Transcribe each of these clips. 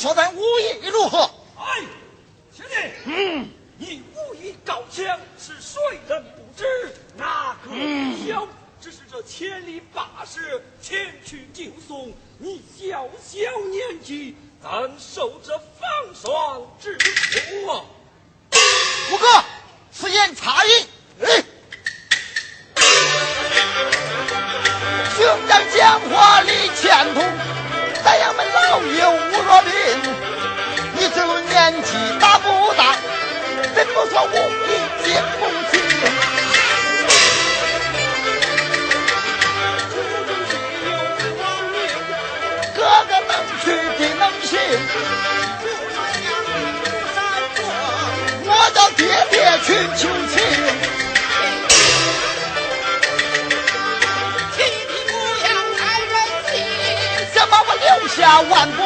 说咱武艺如何？哎兄弟嗯。你武艺高强是谁人不知哪个不晓只是这千里跋涉前去就送你小小年纪怎受这风霜之苦啊虎哥此言差矣。夫妻，夫，有。哥哥能去的能行。我叫爹爹去求亲。太任性，想把我留下万步。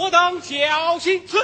我等小心死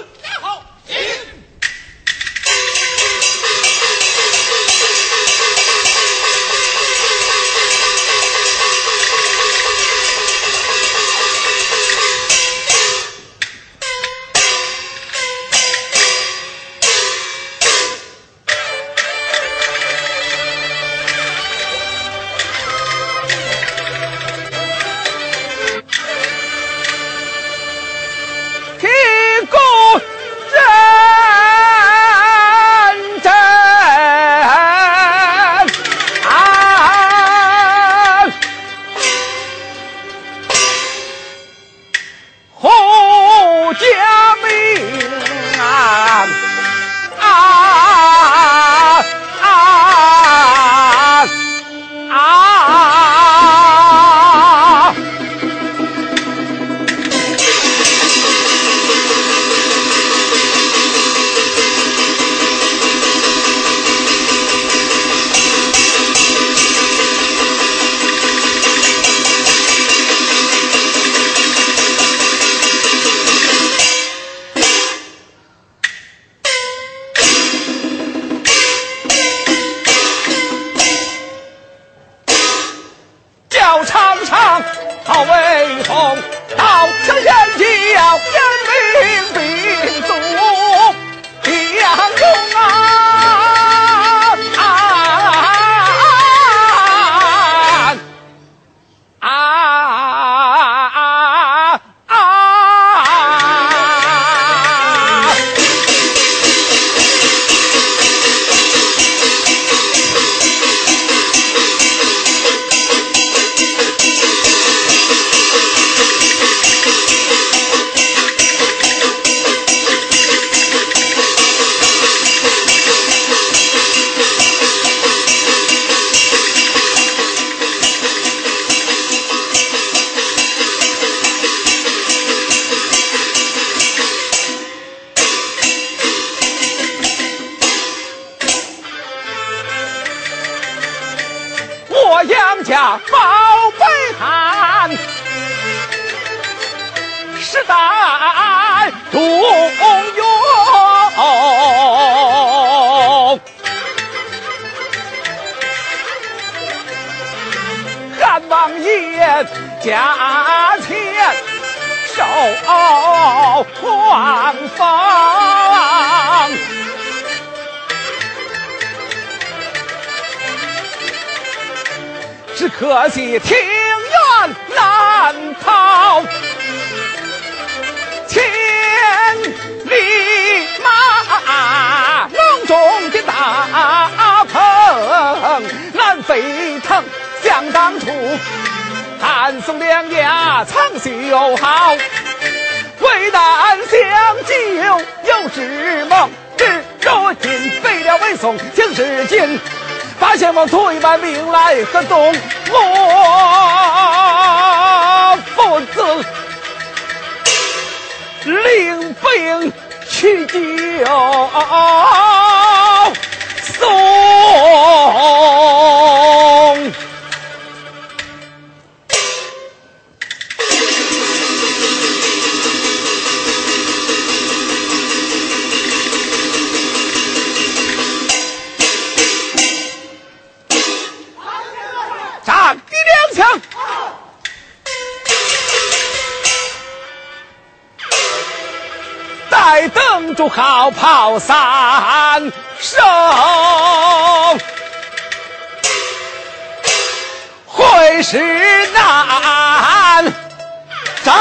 宋，请示今，八贤王退班命来合纵？我父子领兵去救宋。住好炮三声，会师南征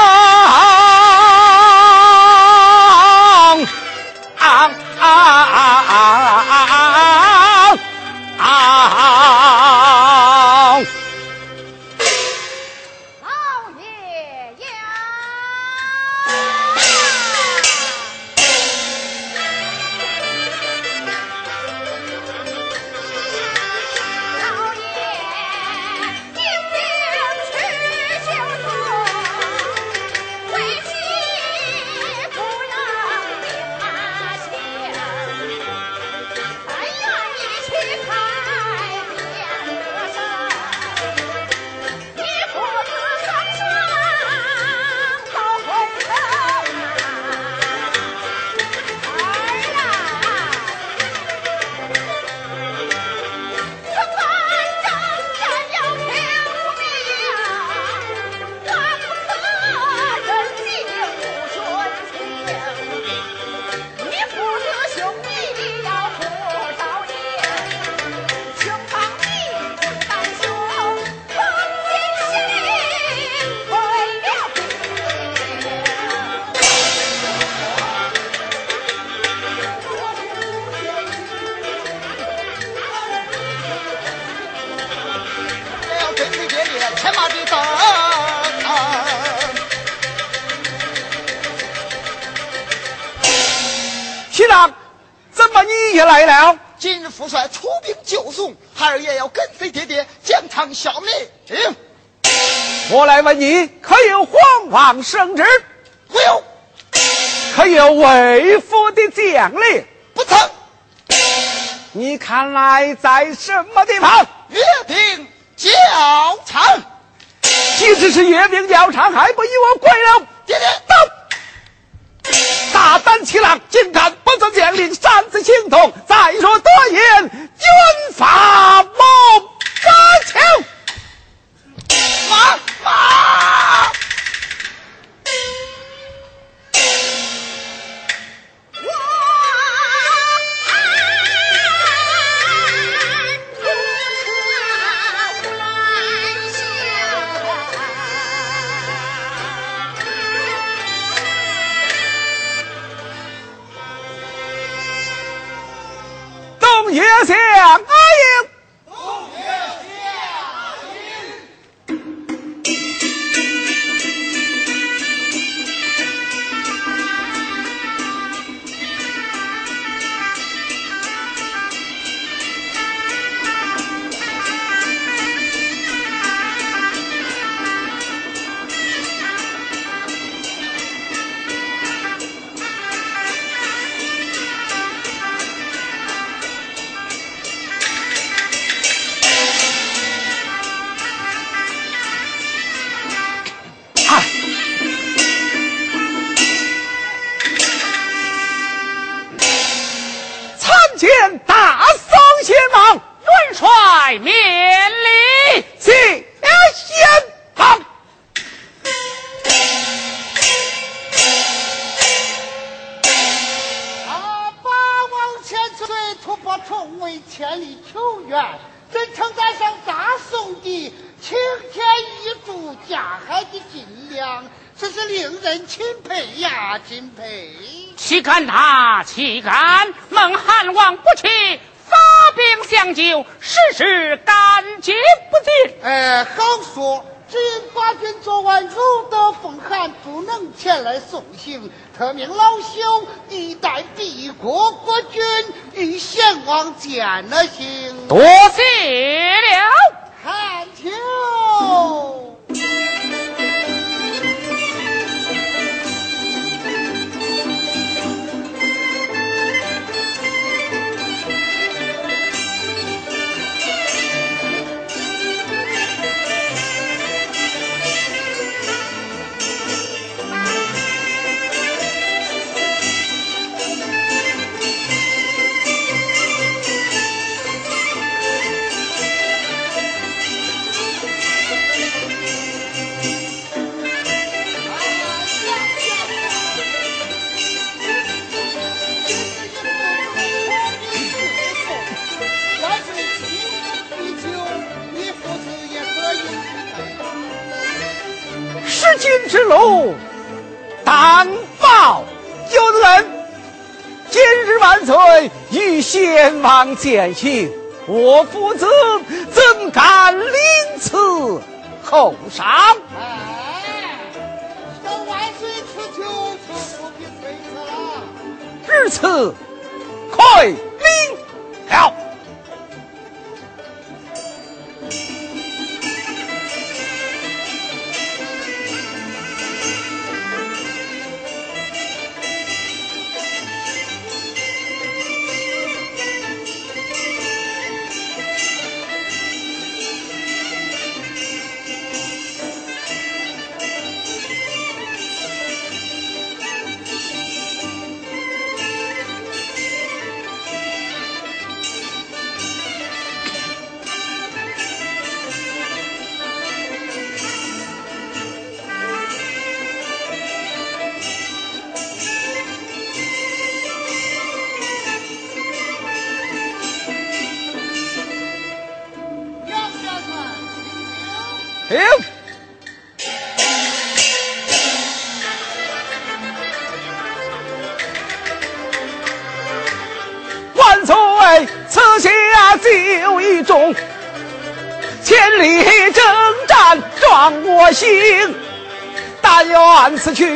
皇王圣旨？没有，可有为父的奖励？不曾你看来在什么地方？阅兵教场。即使是阅兵教场，还不与我跪了？爹爹，到！大胆欺狼，竟敢不遵将令擅自行动！再说多千里求援，真称得上大宋的青天一柱，架海的金梁，真是令人钦佩呀！钦佩。岂敢他，岂敢！孟汉王不弃，发兵相救，实是感激不尽。哎，好说，只因寡君昨晚入得风寒，不能前来送行，特命老朽一代帝国国君与贤王见了行。多谢了。汉秋。之路，但报有恩。今日万岁与先王见行，我父子怎敢临此后赏？哎，向万岁出求，就不必推辞了。至此快领了。C'est sûr.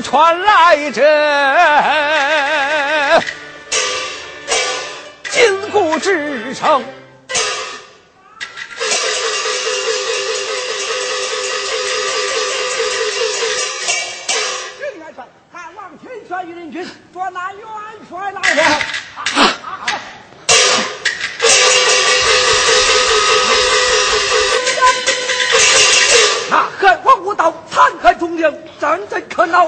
传来这金鼓之城元帅汉王亲率御林军捉拿元帅来了那汉王舞蹈残害忠良你磕脑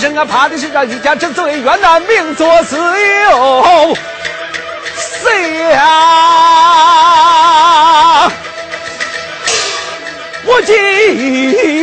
生啊，怕的是这一家之罪，冤难命作死有谁啊？我今。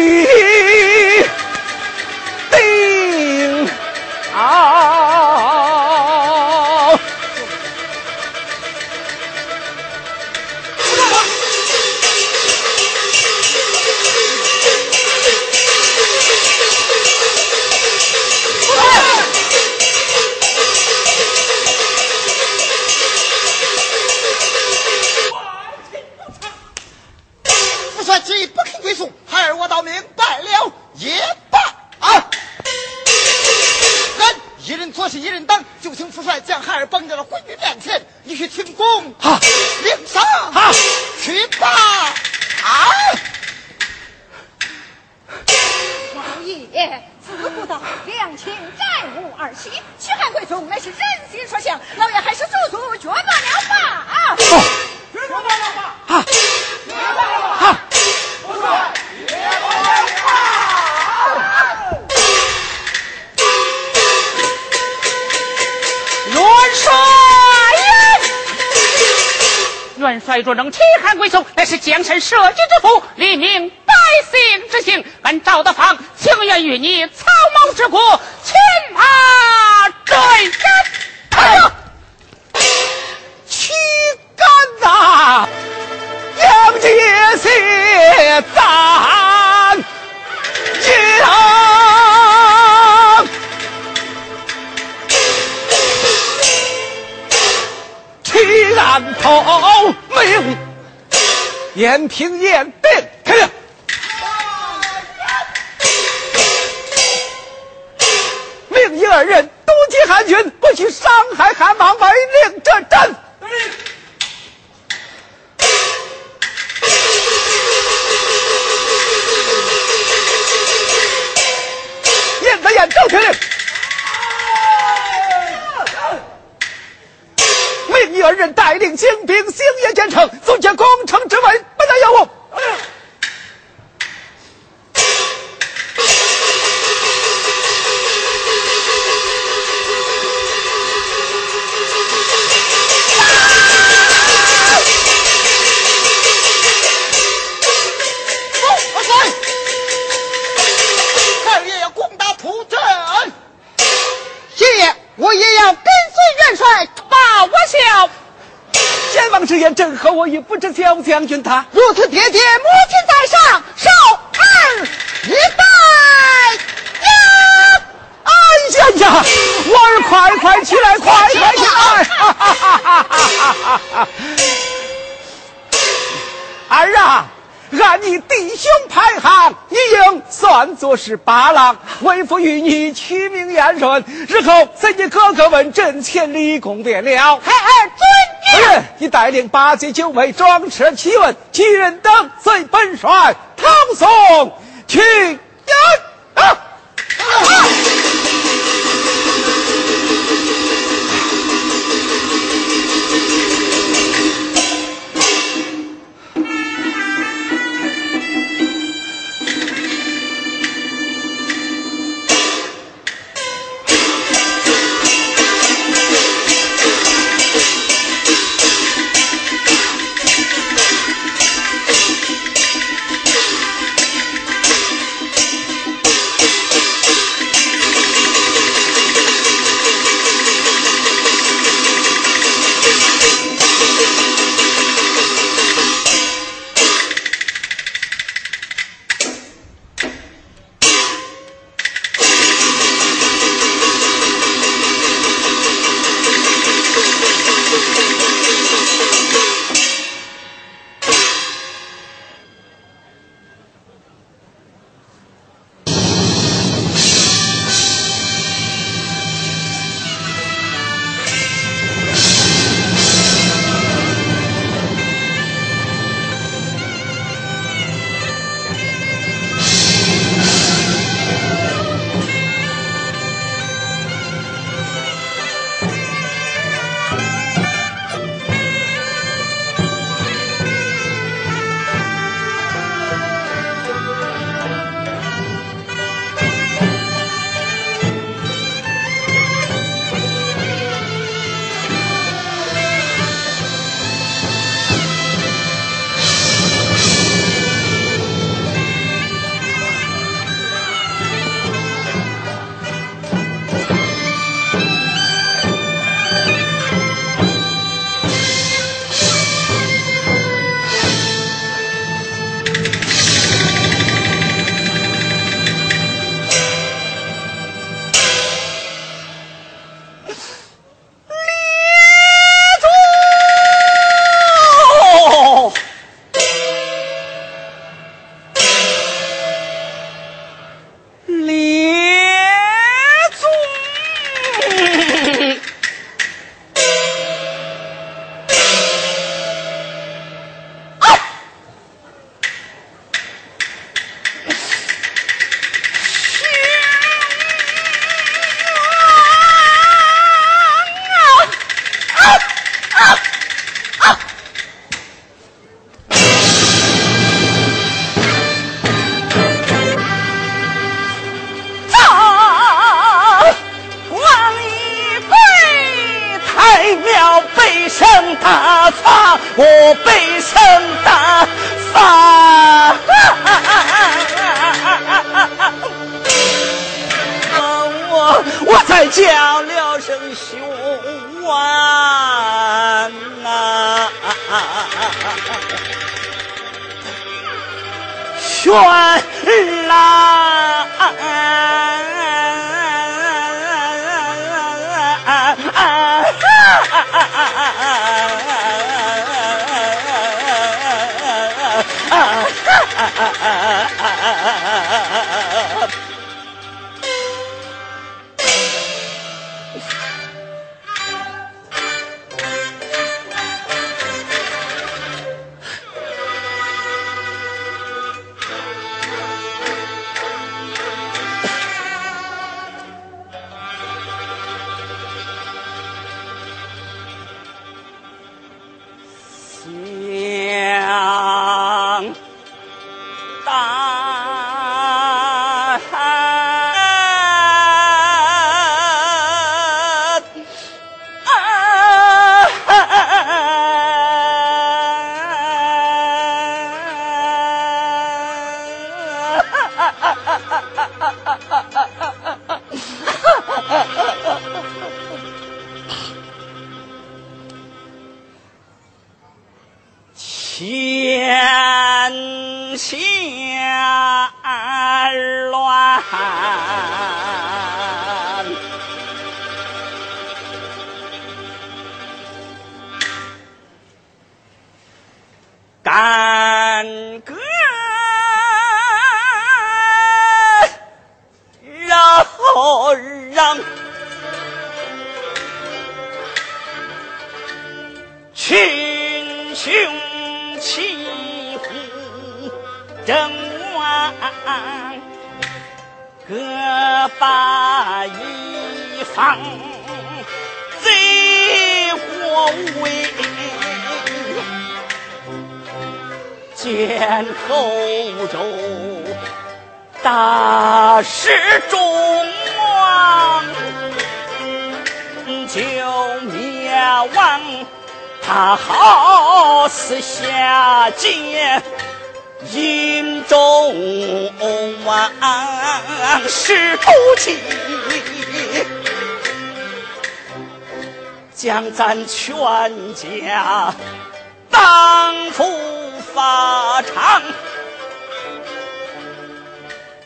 延平延定。将军他如此爹爹，母亲在上，受儿一拜呀！哎呀呀，我儿快快起来，快快起来！儿啊，按你弟兄排行，你应算作是八郎。为父与你取名言顺，日后在你哥哥问朕千里功便了。嘿嘿尊。人。你带领八戒、九妹、装车、七文、七人等随本帅唐宋去我背上大发，我我才叫了声雄啊，宣啦！夫妻，将咱全家当夫法场。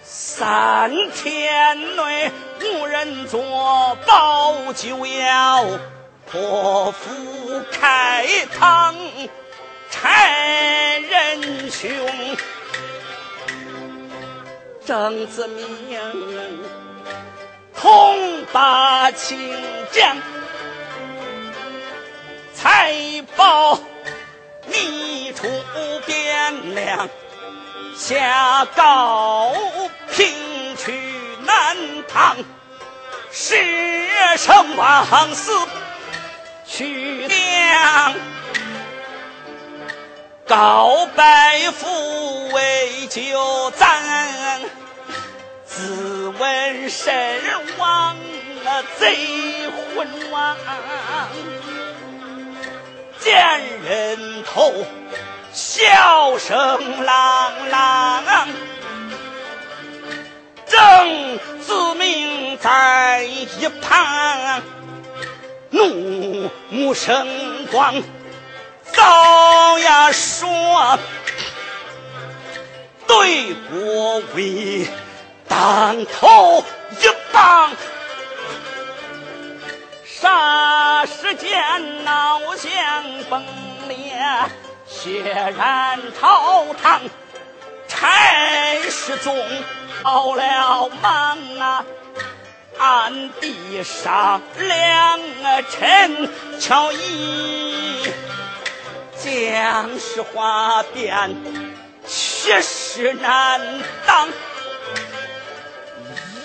三天内无人做保就要。破釜开膛，拆人胸，张子明统把清江，才报你出汴梁，下高平去南唐，舍生忘死。去娘，告白父为救咱，自问身亡贼魂王，见人头，笑声朗朗，正子明在一旁。怒目生光，早呀说，对国威当头一棒，霎时间脑浆崩裂，血染朝堂，差事中跑了忙啊。暗地上两臣巧议，将士话变，气势难当。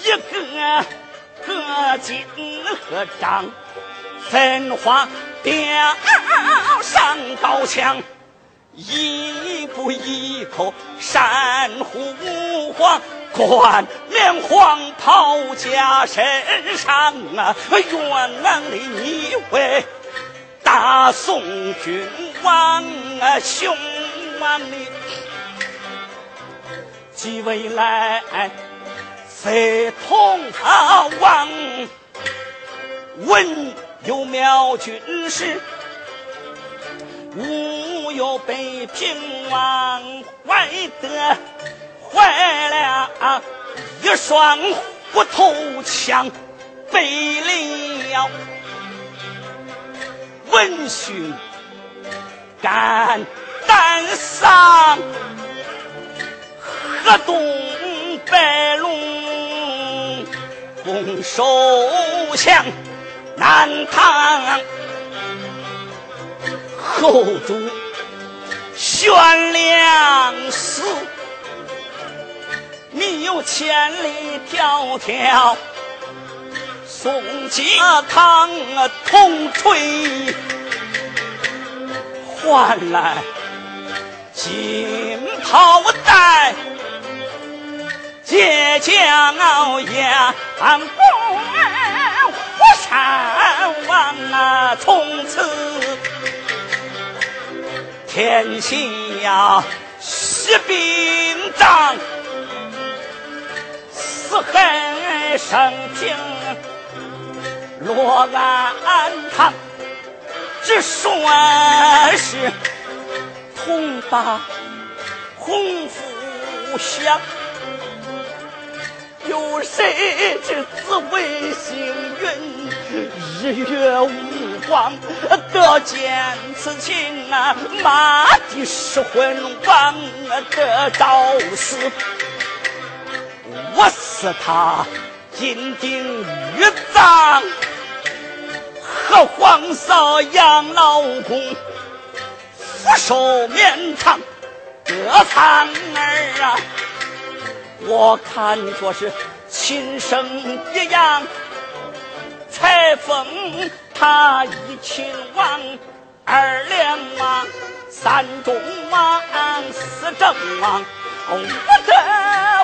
一个个金和张，分化吊上高墙。一步一口山呼黄，冠冕黄袍加身上啊！愿里你为大宋军王啊，雄王你即未来非同他王，文有妙军师。武有北平王怀德，坏了一双虎头枪，背了文勋，肝胆丧，河东白龙，拱手向南唐。后主悬梁死，你有千里迢迢送家堂铜锤，换来金袍带，借将傲阳公虎山王啊，从此。天下息兵仗，死恨生平落安堂。只说是同把洪福祥，有谁知紫微星云，日月无。光得见此情啊，马的失魂王的赵死，我死他金顶玉葬。和皇嫂养老公，福寿绵长得苍儿啊！我看作是亲生一样，才封他一亲王，二两王，三中王，四正王。红不得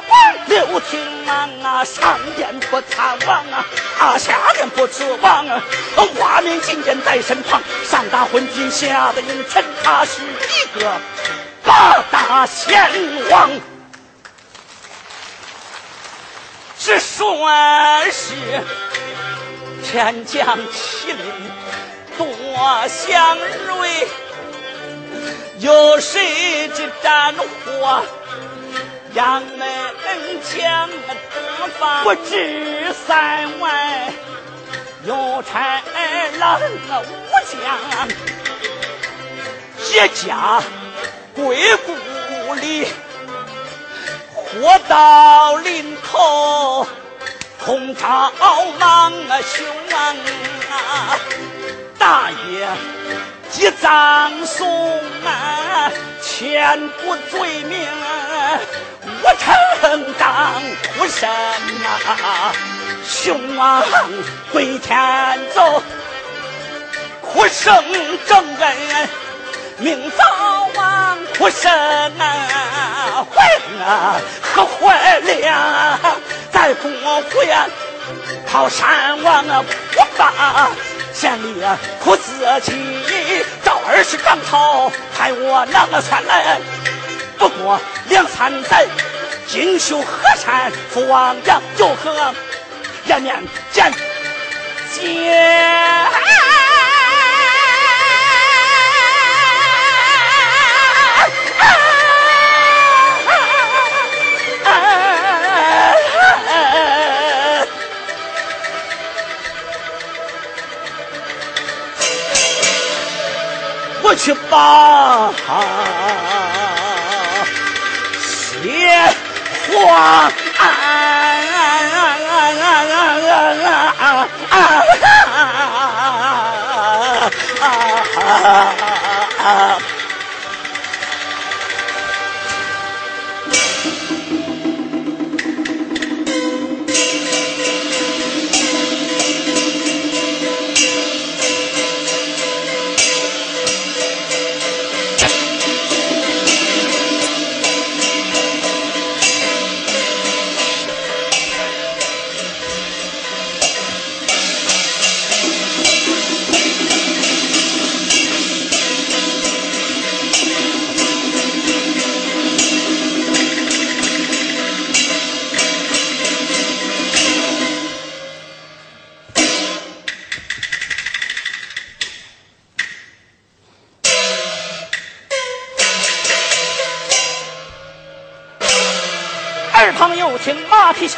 王六听王啊，上殿不参王啊，啊下殿不辞王啊，花名金殿在身旁，上打昏君下的应承，他是一个八大贤王，只说是天降麒麟多祥瑞，有谁知战火？杨门将得法不知三万，又差了武将，一家归故里，活到临头，空招忙啊凶啊，大爷即葬送啊，千古罪名。我承当哭神啊，雄王归天走，哭声正恩明早亡，苦神啊坏啊可坏了，在公府呀靠山王啊不把县里苦自己，赵二是张朝，害我那个算来不过两三载。锦绣河山，父王杨就和颜面见见。去把谢。我提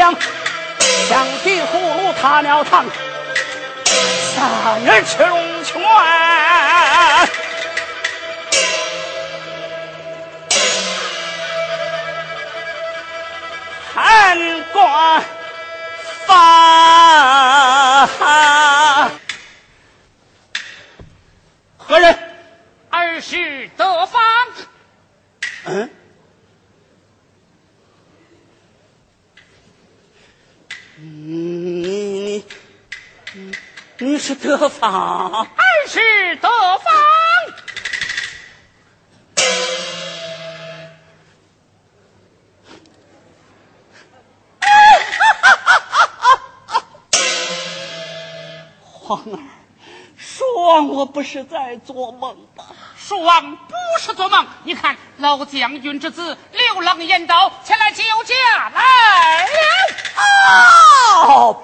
枪，枪比葫芦他尿汤，三人吃龙得方，儿是得方。皇儿，说我不是在做梦吧？蜀王不是做梦，你看老将军之子刘郎言道前来救驾来了。哦，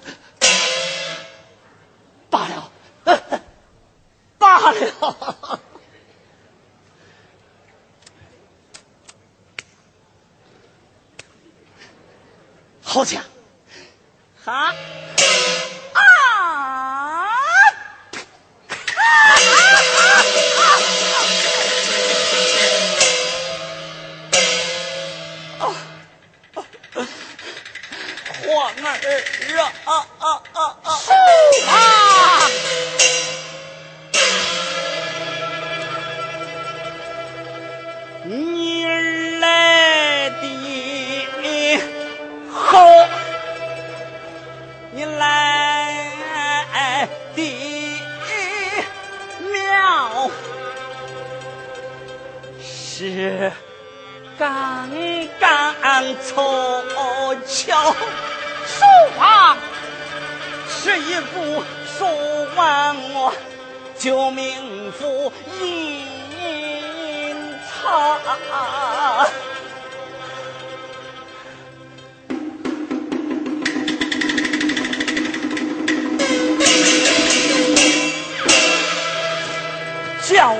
巧。父王，是一副说完我救命符银草。教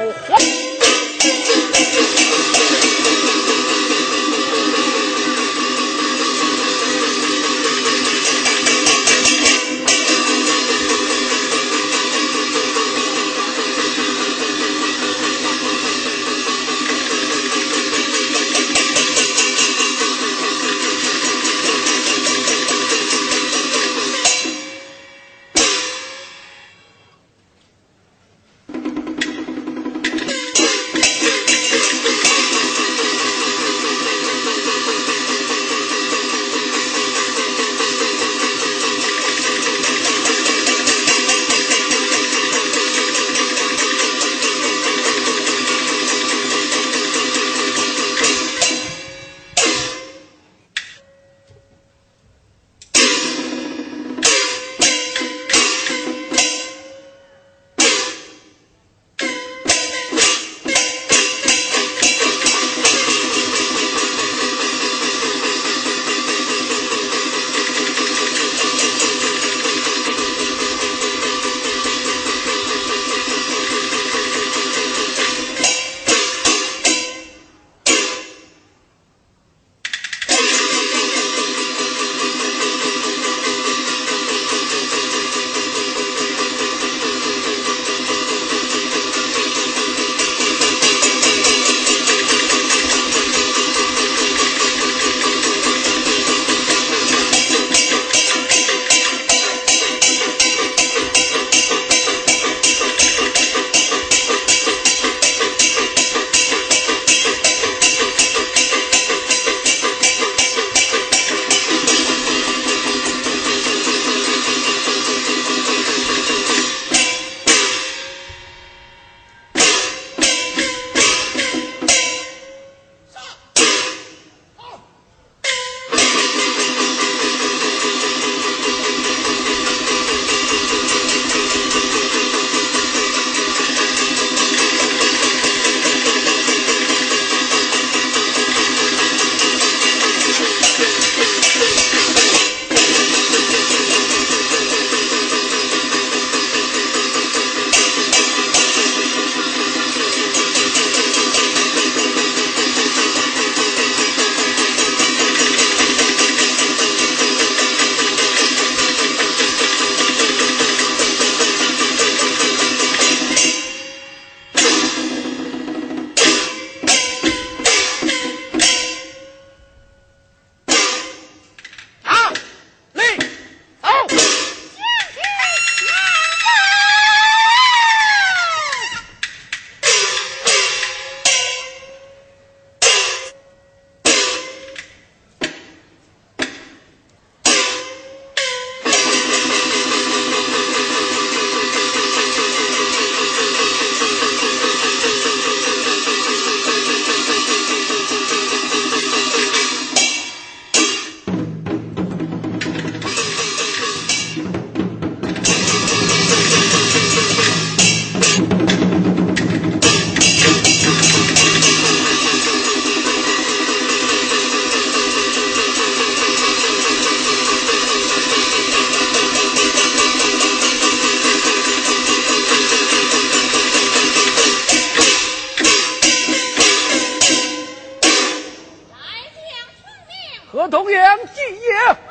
同样敬业。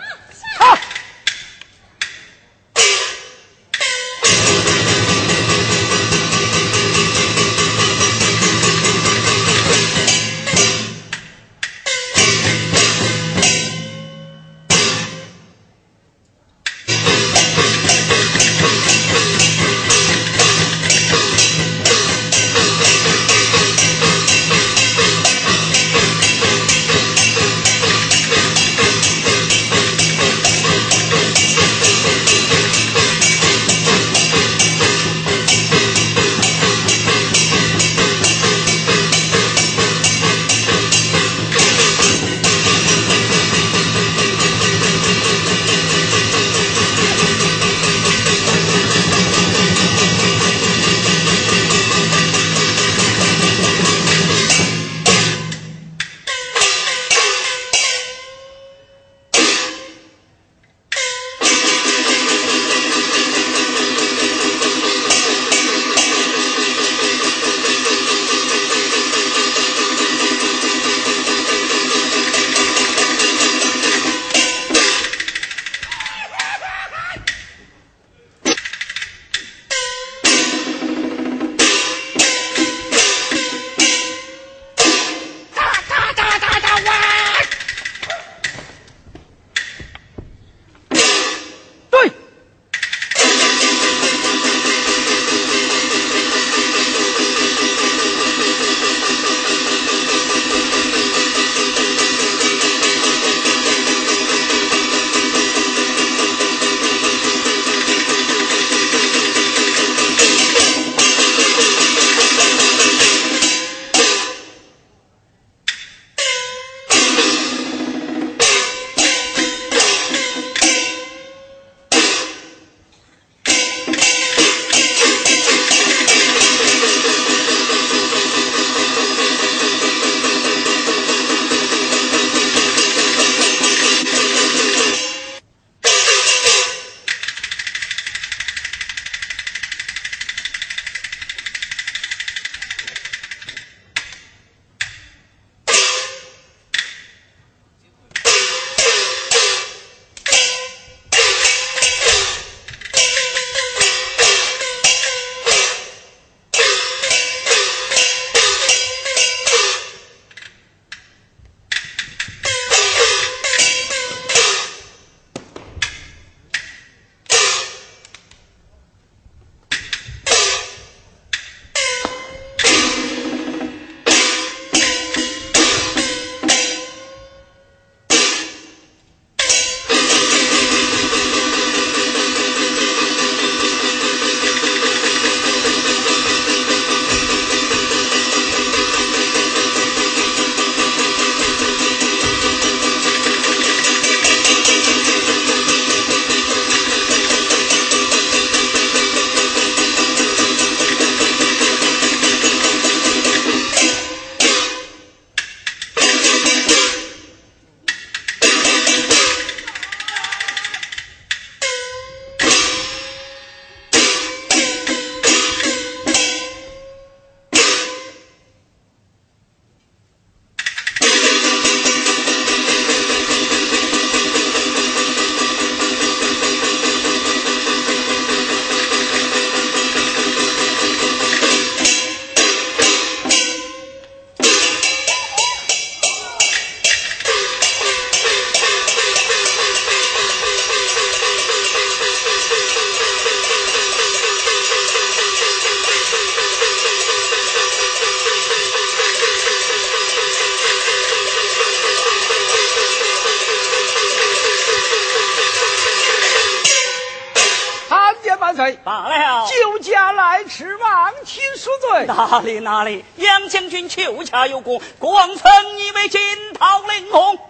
哪里哪里，杨将军求驾有功，国王曾以为金涛领红，多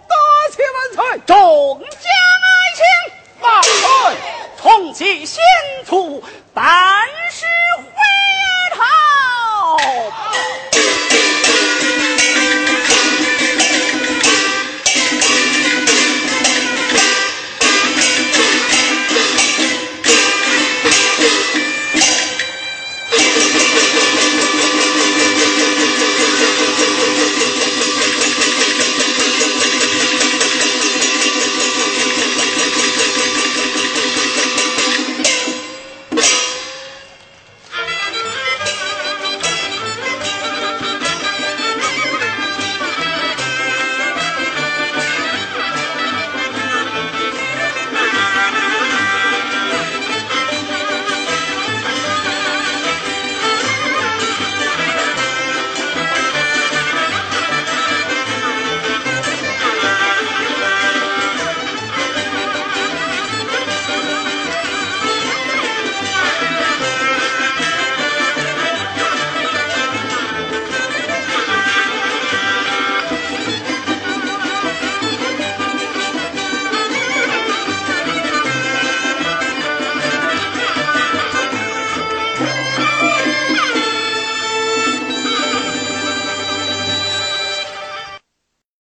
谢万岁。众将爱卿，万岁。同济先卒，